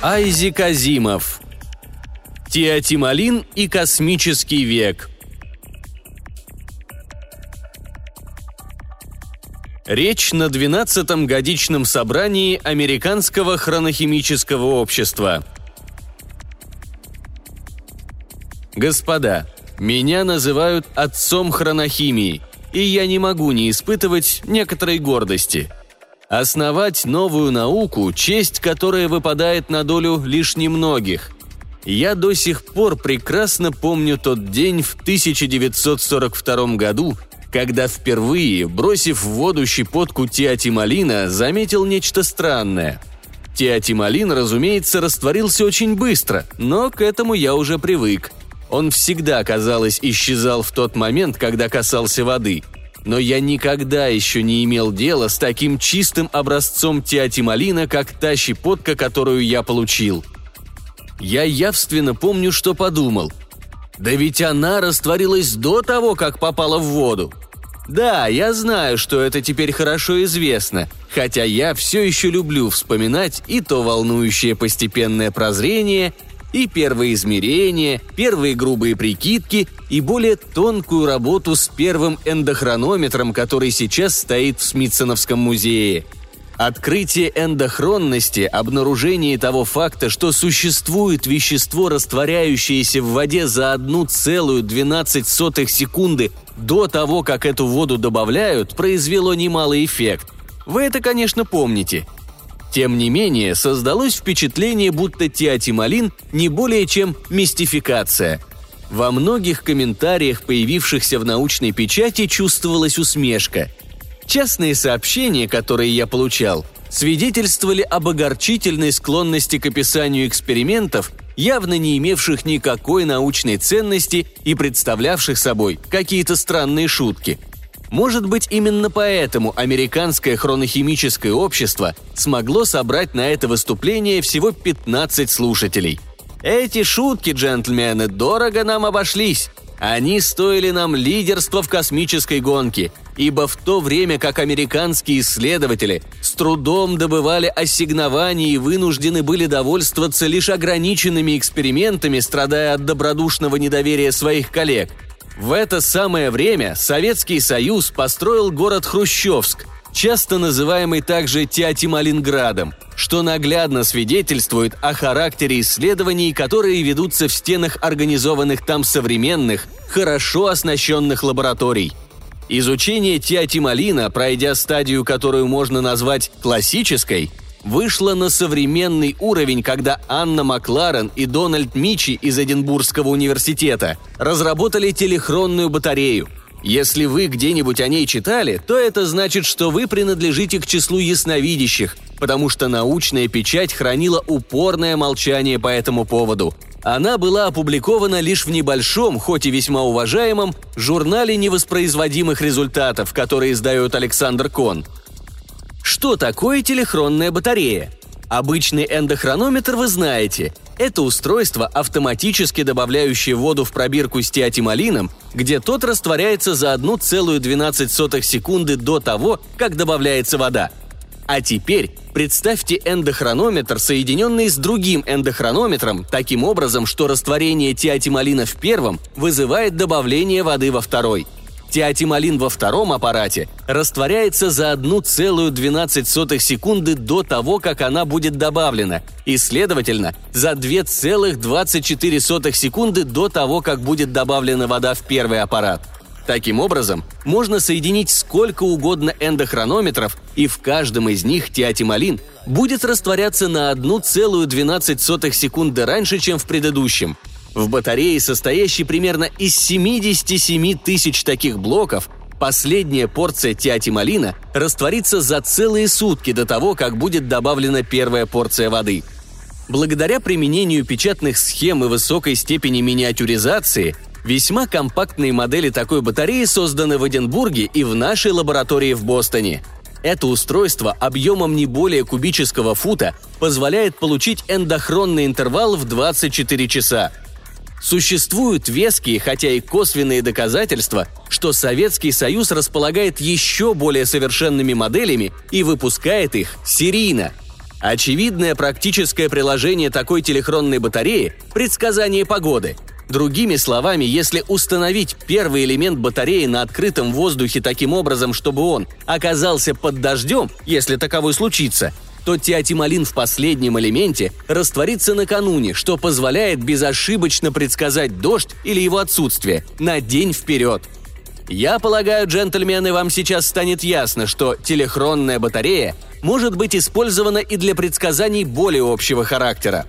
Айзек Азимов. Теотималин и космический век. Речь на 12-м годичном собрании Американского хронохимического общества. Господа, меня называют отцом хронохимии, и я не могу не испытывать некоторой гордости. Основать новую науку – честь, которая выпадает на долю лишь немногих. Я до сих пор прекрасно помню тот день в 1942 году, когда впервые, бросив в воду щепотку тиатималина, заметил нечто странное. Тиатималин, разумеется, растворился очень быстро, но к этому я уже привык. Он всегда, казалось, исчезал в тот момент, когда касался воды. Но я никогда еще не имел дела с таким чистым образцом тиатималина, как та щепотка, которую я получил. Я явственно помню, что подумал – да ведь она растворилась до того, как попала в воду. Да, я знаю, что это теперь хорошо известно, хотя я все еще люблю вспоминать и то волнующее постепенное прозрение, и первые измерения, первые грубые прикидки и более тонкую работу с первым эндохронометром, который сейчас стоит в Смитсоновском музее – Открытие эндохронности, обнаружение того факта, что существует вещество, растворяющееся в воде за 1,12 секунды до того, как эту воду добавляют, произвело немалый эффект. Вы это, конечно, помните. Тем не менее, создалось впечатление, будто тиатималин не более чем мистификация. Во многих комментариях, появившихся в научной печати, чувствовалась усмешка – Частные сообщения, которые я получал, свидетельствовали об огорчительной склонности к описанию экспериментов, явно не имевших никакой научной ценности и представлявших собой какие-то странные шутки. Может быть, именно поэтому американское хронохимическое общество смогло собрать на это выступление всего 15 слушателей. Эти шутки, джентльмены, дорого нам обошлись. Они стоили нам лидерства в космической гонке, ибо в то время как американские исследователи с трудом добывали ассигнования и вынуждены были довольствоваться лишь ограниченными экспериментами, страдая от добродушного недоверия своих коллег, в это самое время Советский Союз построил город Хрущевск – часто называемый также Теотималинградом, что наглядно свидетельствует о характере исследований, которые ведутся в стенах организованных там современных, хорошо оснащенных лабораторий. Изучение теотималина, пройдя стадию, которую можно назвать классической, вышло на современный уровень, когда Анна Макларен и Дональд Мичи из Эдинбургского университета разработали телехронную батарею – если вы где-нибудь о ней читали, то это значит, что вы принадлежите к числу ясновидящих, потому что научная печать хранила упорное молчание по этому поводу. Она была опубликована лишь в небольшом, хоть и весьма уважаемом, журнале невоспроизводимых результатов, который издает Александр Кон. Что такое телехронная батарея? Обычный эндохронометр вы знаете. Это устройство, автоматически добавляющее воду в пробирку с тиатималином, где тот растворяется за 1,12 секунды до того, как добавляется вода. А теперь представьте эндохронометр, соединенный с другим эндохронометром, таким образом, что растворение тиатималина в первом вызывает добавление воды во второй – Теотималин во втором аппарате растворяется за 1,12 секунды до того, как она будет добавлена, и, следовательно, за 2,24 секунды до того, как будет добавлена вода в первый аппарат. Таким образом, можно соединить сколько угодно эндохронометров, и в каждом из них теотималин будет растворяться на 1,12 секунды раньше, чем в предыдущем – в батарее, состоящей примерно из 77 тысяч таких блоков, последняя порция тиатималина растворится за целые сутки до того, как будет добавлена первая порция воды. Благодаря применению печатных схем и высокой степени миниатюризации, весьма компактные модели такой батареи созданы в Эдинбурге и в нашей лаборатории в Бостоне. Это устройство объемом не более кубического фута позволяет получить эндохронный интервал в 24 часа – Существуют веские, хотя и косвенные доказательства, что Советский Союз располагает еще более совершенными моделями и выпускает их серийно. Очевидное практическое приложение такой телехронной батареи – предсказание погоды. Другими словами, если установить первый элемент батареи на открытом воздухе таким образом, чтобы он оказался под дождем, если таковой случится, то тиатималин в последнем элементе растворится накануне, что позволяет безошибочно предсказать дождь или его отсутствие на день вперед. Я полагаю, джентльмены, вам сейчас станет ясно, что телехронная батарея может быть использована и для предсказаний более общего характера.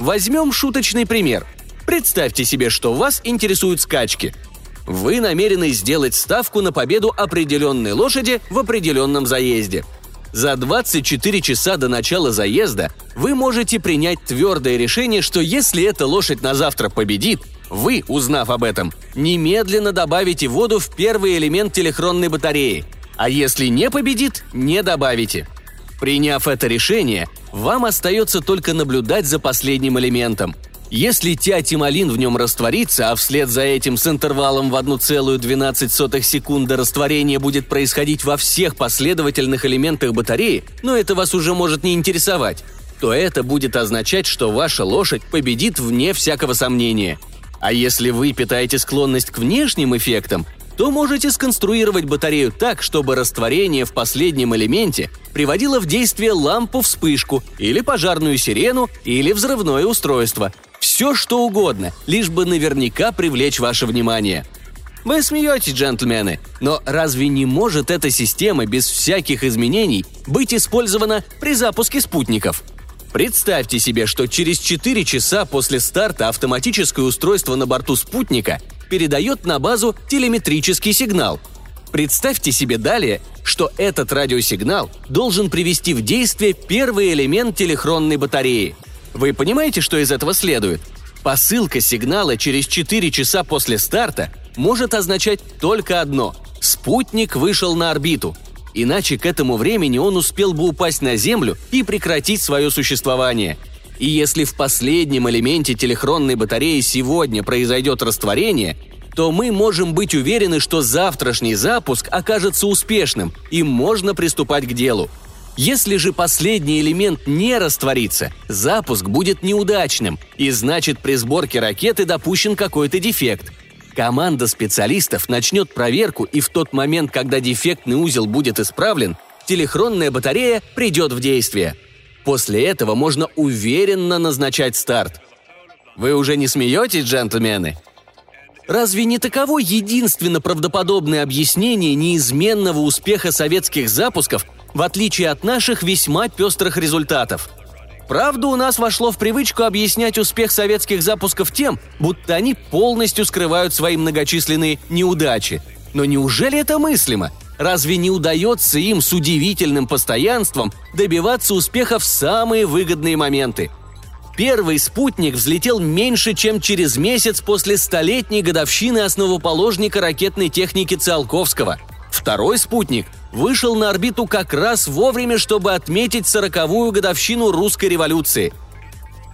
Возьмем шуточный пример. Представьте себе, что вас интересуют скачки. Вы намерены сделать ставку на победу определенной лошади в определенном заезде – за 24 часа до начала заезда вы можете принять твердое решение, что если эта лошадь на завтра победит, вы, узнав об этом, немедленно добавите воду в первый элемент телехронной батареи, а если не победит, не добавите. Приняв это решение, вам остается только наблюдать за последним элементом – если тиатималин в нем растворится, а вслед за этим с интервалом в 1,12 секунды растворение будет происходить во всех последовательных элементах батареи, но это вас уже может не интересовать, то это будет означать, что ваша лошадь победит вне всякого сомнения. А если вы питаете склонность к внешним эффектам, то можете сконструировать батарею так, чтобы растворение в последнем элементе приводило в действие лампу-вспышку или пожарную сирену или взрывное устройство – все, что угодно, лишь бы наверняка привлечь ваше внимание. Вы смеетесь, джентльмены, но разве не может эта система без всяких изменений быть использована при запуске спутников? Представьте себе, что через 4 часа после старта автоматическое устройство на борту спутника передает на базу телеметрический сигнал. Представьте себе далее, что этот радиосигнал должен привести в действие первый элемент телехронной батареи – вы понимаете, что из этого следует? Посылка сигнала через 4 часа после старта может означать только одно – спутник вышел на орбиту. Иначе к этому времени он успел бы упасть на Землю и прекратить свое существование. И если в последнем элементе телехронной батареи сегодня произойдет растворение, то мы можем быть уверены, что завтрашний запуск окажется успешным, и можно приступать к делу – если же последний элемент не растворится, запуск будет неудачным, и значит при сборке ракеты допущен какой-то дефект. Команда специалистов начнет проверку, и в тот момент, когда дефектный узел будет исправлен, телехронная батарея придет в действие. После этого можно уверенно назначать старт. Вы уже не смеетесь, джентльмены? Разве не таково единственно правдоподобное объяснение неизменного успеха советских запусков в отличие от наших весьма пестрых результатов. Правда, у нас вошло в привычку объяснять успех советских запусков тем, будто они полностью скрывают свои многочисленные неудачи. Но неужели это мыслимо? Разве не удается им с удивительным постоянством добиваться успеха в самые выгодные моменты? Первый спутник взлетел меньше, чем через месяц после столетней годовщины основоположника ракетной техники Циолковского. Второй спутник вышел на орбиту как раз вовремя, чтобы отметить сороковую годовщину русской революции.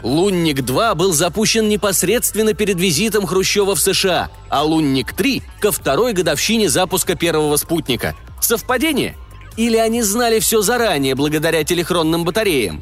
Лунник-2 был запущен непосредственно перед визитом Хрущева в США, а Лунник-3 – ко второй годовщине запуска первого спутника. Совпадение? Или они знали все заранее благодаря телехронным батареям?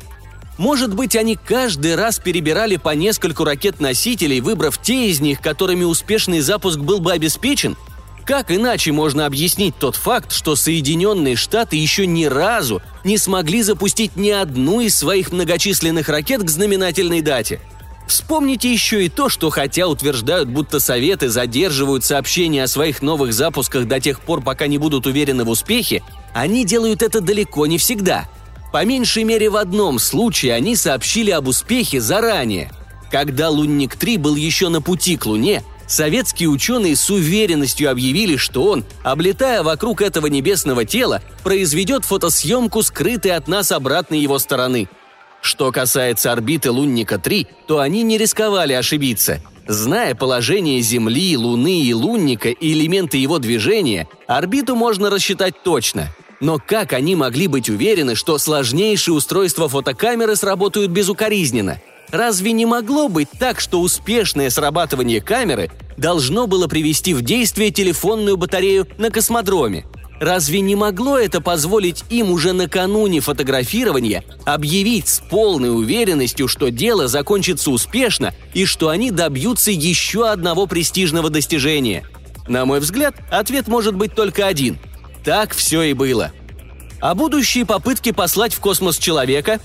Может быть, они каждый раз перебирали по нескольку ракет-носителей, выбрав те из них, которыми успешный запуск был бы обеспечен – как иначе можно объяснить тот факт, что Соединенные Штаты еще ни разу не смогли запустить ни одну из своих многочисленных ракет к знаменательной дате? Вспомните еще и то, что хотя утверждают, будто Советы задерживают сообщения о своих новых запусках до тех пор, пока не будут уверены в успехе, они делают это далеко не всегда. По меньшей мере в одном случае они сообщили об успехе заранее. Когда Лунник-3 был еще на пути к Луне, советские ученые с уверенностью объявили, что он, облетая вокруг этого небесного тела, произведет фотосъемку скрытой от нас обратной его стороны. Что касается орбиты Лунника-3, то они не рисковали ошибиться. Зная положение Земли, Луны и Лунника и элементы его движения, орбиту можно рассчитать точно. Но как они могли быть уверены, что сложнейшие устройства фотокамеры сработают безукоризненно – Разве не могло быть так, что успешное срабатывание камеры должно было привести в действие телефонную батарею на космодроме? Разве не могло это позволить им уже накануне фотографирования объявить с полной уверенностью, что дело закончится успешно и что они добьются еще одного престижного достижения? На мой взгляд, ответ может быть только один. Так все и было. А будущие попытки послать в космос человека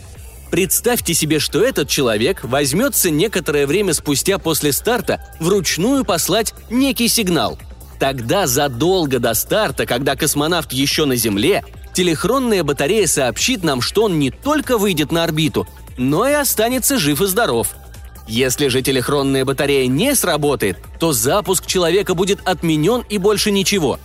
Представьте себе, что этот человек возьмется некоторое время спустя после старта вручную послать некий сигнал – Тогда задолго до старта, когда космонавт еще на Земле, телехронная батарея сообщит нам, что он не только выйдет на орбиту, но и останется жив и здоров. Если же телехронная батарея не сработает, то запуск человека будет отменен и больше ничего.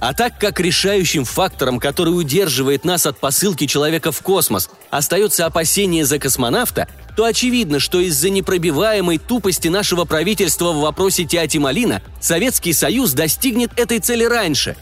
А так как решающим фактором, который удерживает нас от посылки человека в космос, остается опасение за космонавта, то очевидно, что из-за непробиваемой тупости нашего правительства в вопросе Теотималина Советский Союз достигнет этой цели раньше.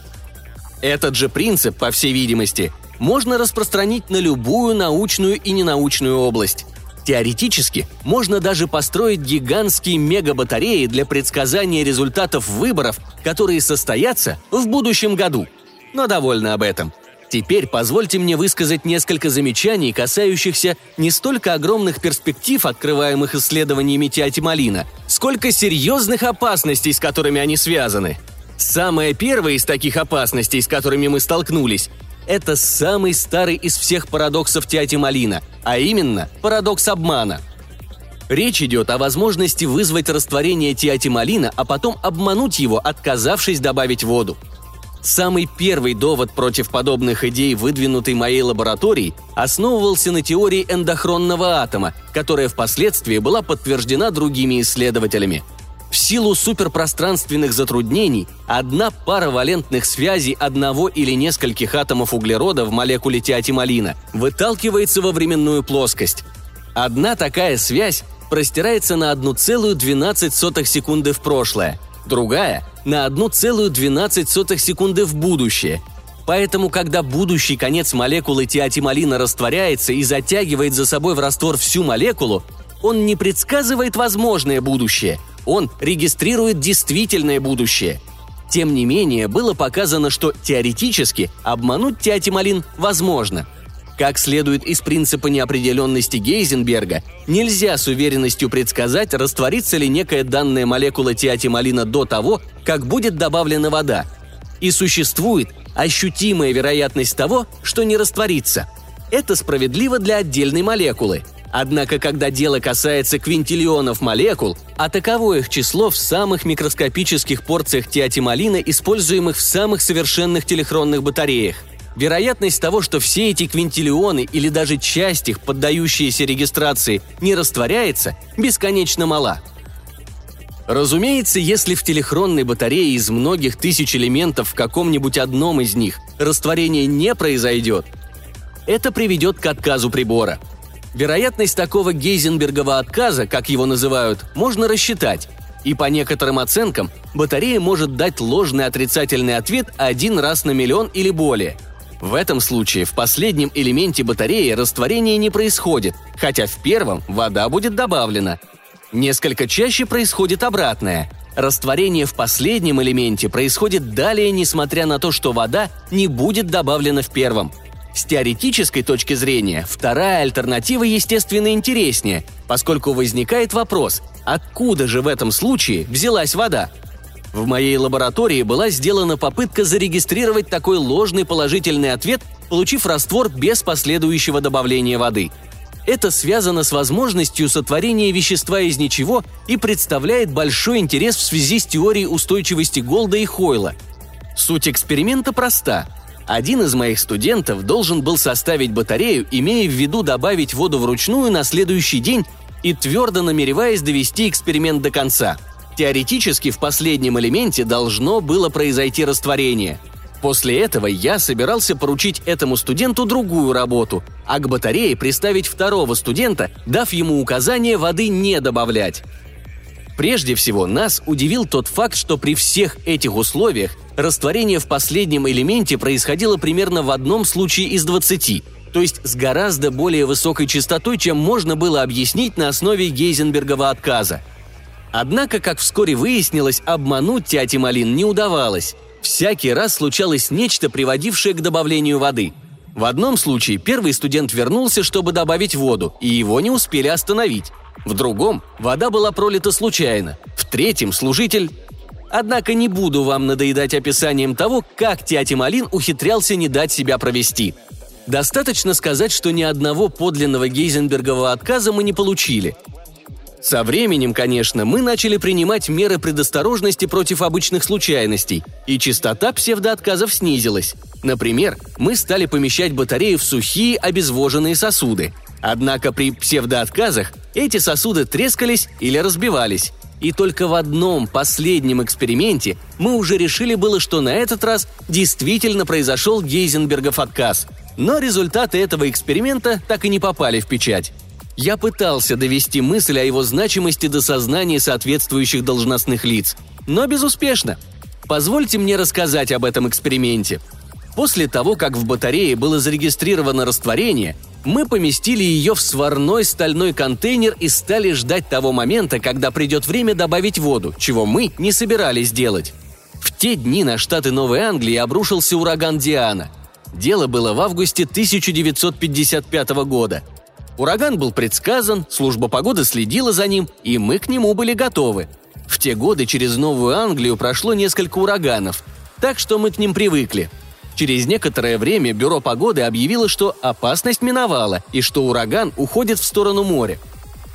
Этот же принцип, по всей видимости, можно распространить на любую научную и ненаучную область. Теоретически можно даже построить гигантские мегабатареи для предсказания результатов выборов, которые состоятся в будущем году. Но довольно об этом – Теперь позвольте мне высказать несколько замечаний, касающихся не столько огромных перспектив, открываемых исследованиями Теотималина, сколько серьезных опасностей, с которыми они связаны. Самая первая из таких опасностей, с которыми мы столкнулись, это самый старый из всех парадоксов Теотималина, а именно парадокс обмана. Речь идет о возможности вызвать растворение тиатималина, а потом обмануть его, отказавшись добавить воду – Самый первый довод против подобных идей, выдвинутый моей лабораторией, основывался на теории эндохронного атома, которая впоследствии была подтверждена другими исследователями. В силу суперпространственных затруднений одна пара валентных связей одного или нескольких атомов углерода в молекуле тиатималина выталкивается во временную плоскость. Одна такая связь простирается на 1,12 секунды в прошлое – другая – на 1,12 секунды в будущее. Поэтому, когда будущий конец молекулы тиатималина растворяется и затягивает за собой в раствор всю молекулу, он не предсказывает возможное будущее, он регистрирует действительное будущее. Тем не менее, было показано, что теоретически обмануть тиатималин возможно – как следует из принципа неопределенности Гейзенберга, нельзя с уверенностью предсказать, растворится ли некая данная молекула тиатималина до того, как будет добавлена вода. И существует ощутимая вероятность того, что не растворится. Это справедливо для отдельной молекулы. Однако, когда дело касается квинтиллионов молекул, а таково их число в самых микроскопических порциях тиатималина, используемых в самых совершенных телехронных батареях, Вероятность того, что все эти квинтиллионы или даже часть их, поддающиеся регистрации, не растворяется, бесконечно мала. Разумеется, если в телехронной батарее из многих тысяч элементов в каком-нибудь одном из них растворение не произойдет, это приведет к отказу прибора. Вероятность такого Гейзенбергова отказа, как его называют, можно рассчитать. И по некоторым оценкам, батарея может дать ложный отрицательный ответ один раз на миллион или более – в этом случае в последнем элементе батареи растворение не происходит, хотя в первом вода будет добавлена. Несколько чаще происходит обратное. Растворение в последнем элементе происходит далее, несмотря на то, что вода не будет добавлена в первом. С теоретической точки зрения, вторая альтернатива, естественно, интереснее, поскольку возникает вопрос, откуда же в этом случае взялась вода – в моей лаборатории была сделана попытка зарегистрировать такой ложный положительный ответ, получив раствор без последующего добавления воды. Это связано с возможностью сотворения вещества из ничего и представляет большой интерес в связи с теорией устойчивости Голда и Хойла. Суть эксперимента проста. Один из моих студентов должен был составить батарею, имея в виду добавить воду вручную на следующий день и твердо намереваясь довести эксперимент до конца – Теоретически в последнем элементе должно было произойти растворение. После этого я собирался поручить этому студенту другую работу, а к батарее приставить второго студента, дав ему указание воды не добавлять. Прежде всего, нас удивил тот факт, что при всех этих условиях растворение в последнем элементе происходило примерно в одном случае из 20, то есть с гораздо более высокой частотой, чем можно было объяснить на основе Гейзенбергова отказа – Однако, как вскоре выяснилось, обмануть Тяти Малин не удавалось. Всякий раз случалось нечто, приводившее к добавлению воды. В одном случае первый студент вернулся, чтобы добавить воду, и его не успели остановить. В другом вода была пролита случайно. В третьем служитель... Однако не буду вам надоедать описанием того, как Тиатималин ухитрялся не дать себя провести. Достаточно сказать, что ни одного подлинного Гейзенбергового отказа мы не получили. Со временем, конечно, мы начали принимать меры предосторожности против обычных случайностей, и частота псевдоотказов снизилась. Например, мы стали помещать батареи в сухие обезвоженные сосуды. Однако при псевдоотказах эти сосуды трескались или разбивались. И только в одном последнем эксперименте мы уже решили было, что на этот раз действительно произошел Гейзенбергов отказ. Но результаты этого эксперимента так и не попали в печать. Я пытался довести мысль о его значимости до сознания соответствующих должностных лиц, но безуспешно. Позвольте мне рассказать об этом эксперименте. После того, как в батарее было зарегистрировано растворение, мы поместили ее в сварной стальной контейнер и стали ждать того момента, когда придет время добавить воду, чего мы не собирались делать. В те дни на штаты Новой Англии обрушился ураган Диана. Дело было в августе 1955 года – Ураган был предсказан, служба погоды следила за ним, и мы к нему были готовы. В те годы через Новую Англию прошло несколько ураганов, так что мы к ним привыкли. Через некоторое время Бюро погоды объявило, что опасность миновала и что ураган уходит в сторону моря.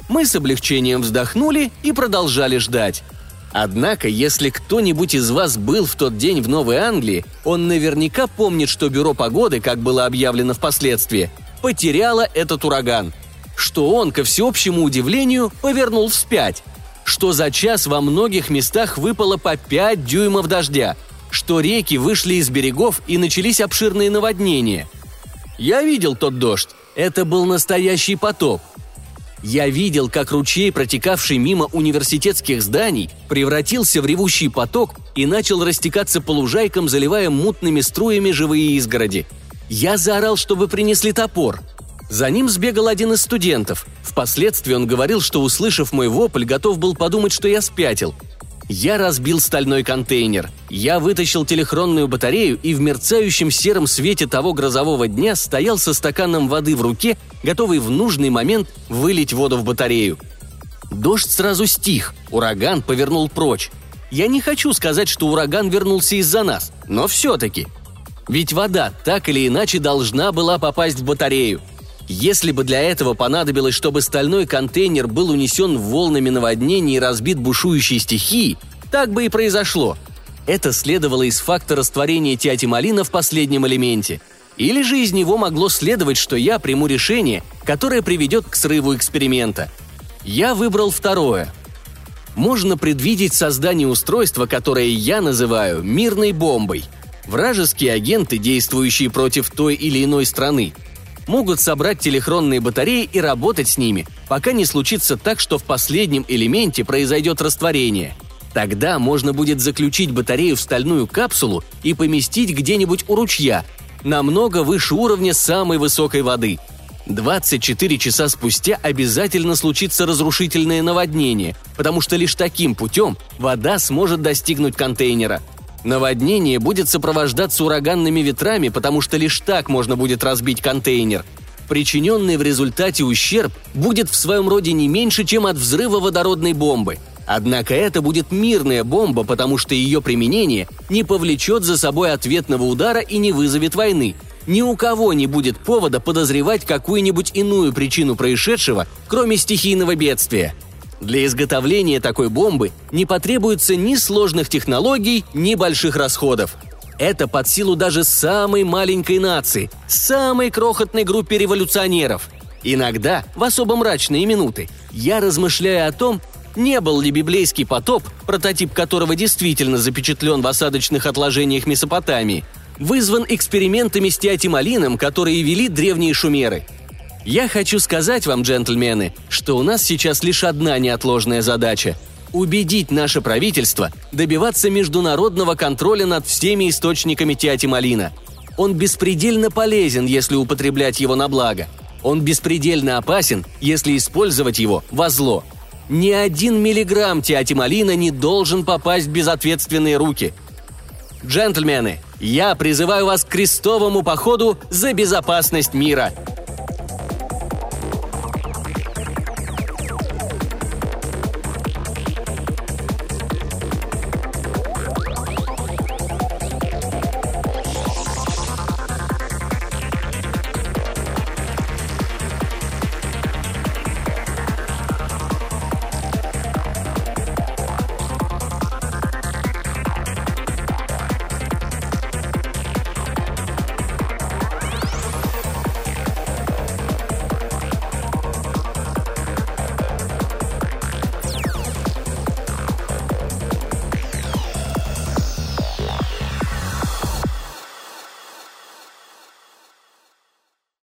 Мы с облегчением вздохнули и продолжали ждать. Однако, если кто-нибудь из вас был в тот день в Новой Англии, он наверняка помнит, что Бюро погоды, как было объявлено впоследствии, потеряла этот ураган. Что он, ко всеобщему удивлению, повернул вспять. Что за час во многих местах выпало по 5 дюймов дождя. Что реки вышли из берегов и начались обширные наводнения. Я видел тот дождь. Это был настоящий потоп. Я видел, как ручей, протекавший мимо университетских зданий, превратился в ревущий поток и начал растекаться по лужайкам, заливая мутными струями живые изгороди – я заорал, чтобы принесли топор. За ним сбегал один из студентов. Впоследствии он говорил, что, услышав мой вопль, готов был подумать, что я спятил. Я разбил стальной контейнер. Я вытащил телехронную батарею и в мерцающем сером свете того грозового дня стоял со стаканом воды в руке, готовый в нужный момент вылить воду в батарею. Дождь сразу стих, ураган повернул прочь. Я не хочу сказать, что ураган вернулся из-за нас, но все-таки – ведь вода так или иначе должна была попасть в батарею. Если бы для этого понадобилось, чтобы стальной контейнер был унесен волнами наводнений и разбит бушующей стихией, так бы и произошло. Это следовало из факта растворения тиатималина в последнем элементе. Или же из него могло следовать, что я приму решение, которое приведет к срыву эксперимента. Я выбрал второе. Можно предвидеть создание устройства, которое я называю мирной бомбой – Вражеские агенты, действующие против той или иной страны, могут собрать телехронные батареи и работать с ними, пока не случится так, что в последнем элементе произойдет растворение. Тогда можно будет заключить батарею в стальную капсулу и поместить где-нибудь у ручья, намного выше уровня самой высокой воды. 24 часа спустя обязательно случится разрушительное наводнение, потому что лишь таким путем вода сможет достигнуть контейнера – Наводнение будет сопровождаться ураганными ветрами, потому что лишь так можно будет разбить контейнер. Причиненный в результате ущерб будет в своем роде не меньше, чем от взрыва водородной бомбы. Однако это будет мирная бомба, потому что ее применение не повлечет за собой ответного удара и не вызовет войны. Ни у кого не будет повода подозревать какую-нибудь иную причину происшедшего, кроме стихийного бедствия – для изготовления такой бомбы не потребуется ни сложных технологий, ни больших расходов. Это под силу даже самой маленькой нации, самой крохотной группе революционеров. Иногда, в особо мрачные минуты, я размышляю о том, не был ли библейский потоп, прототип которого действительно запечатлен в осадочных отложениях Месопотамии, вызван экспериментами с теотималином, которые вели древние шумеры – я хочу сказать вам, джентльмены, что у нас сейчас лишь одна неотложная задача – убедить наше правительство добиваться международного контроля над всеми источниками тиатималина. Он беспредельно полезен, если употреблять его на благо. Он беспредельно опасен, если использовать его во зло. Ни один миллиграмм тиатималина не должен попасть в безответственные руки. Джентльмены, я призываю вас к крестовому походу за безопасность мира –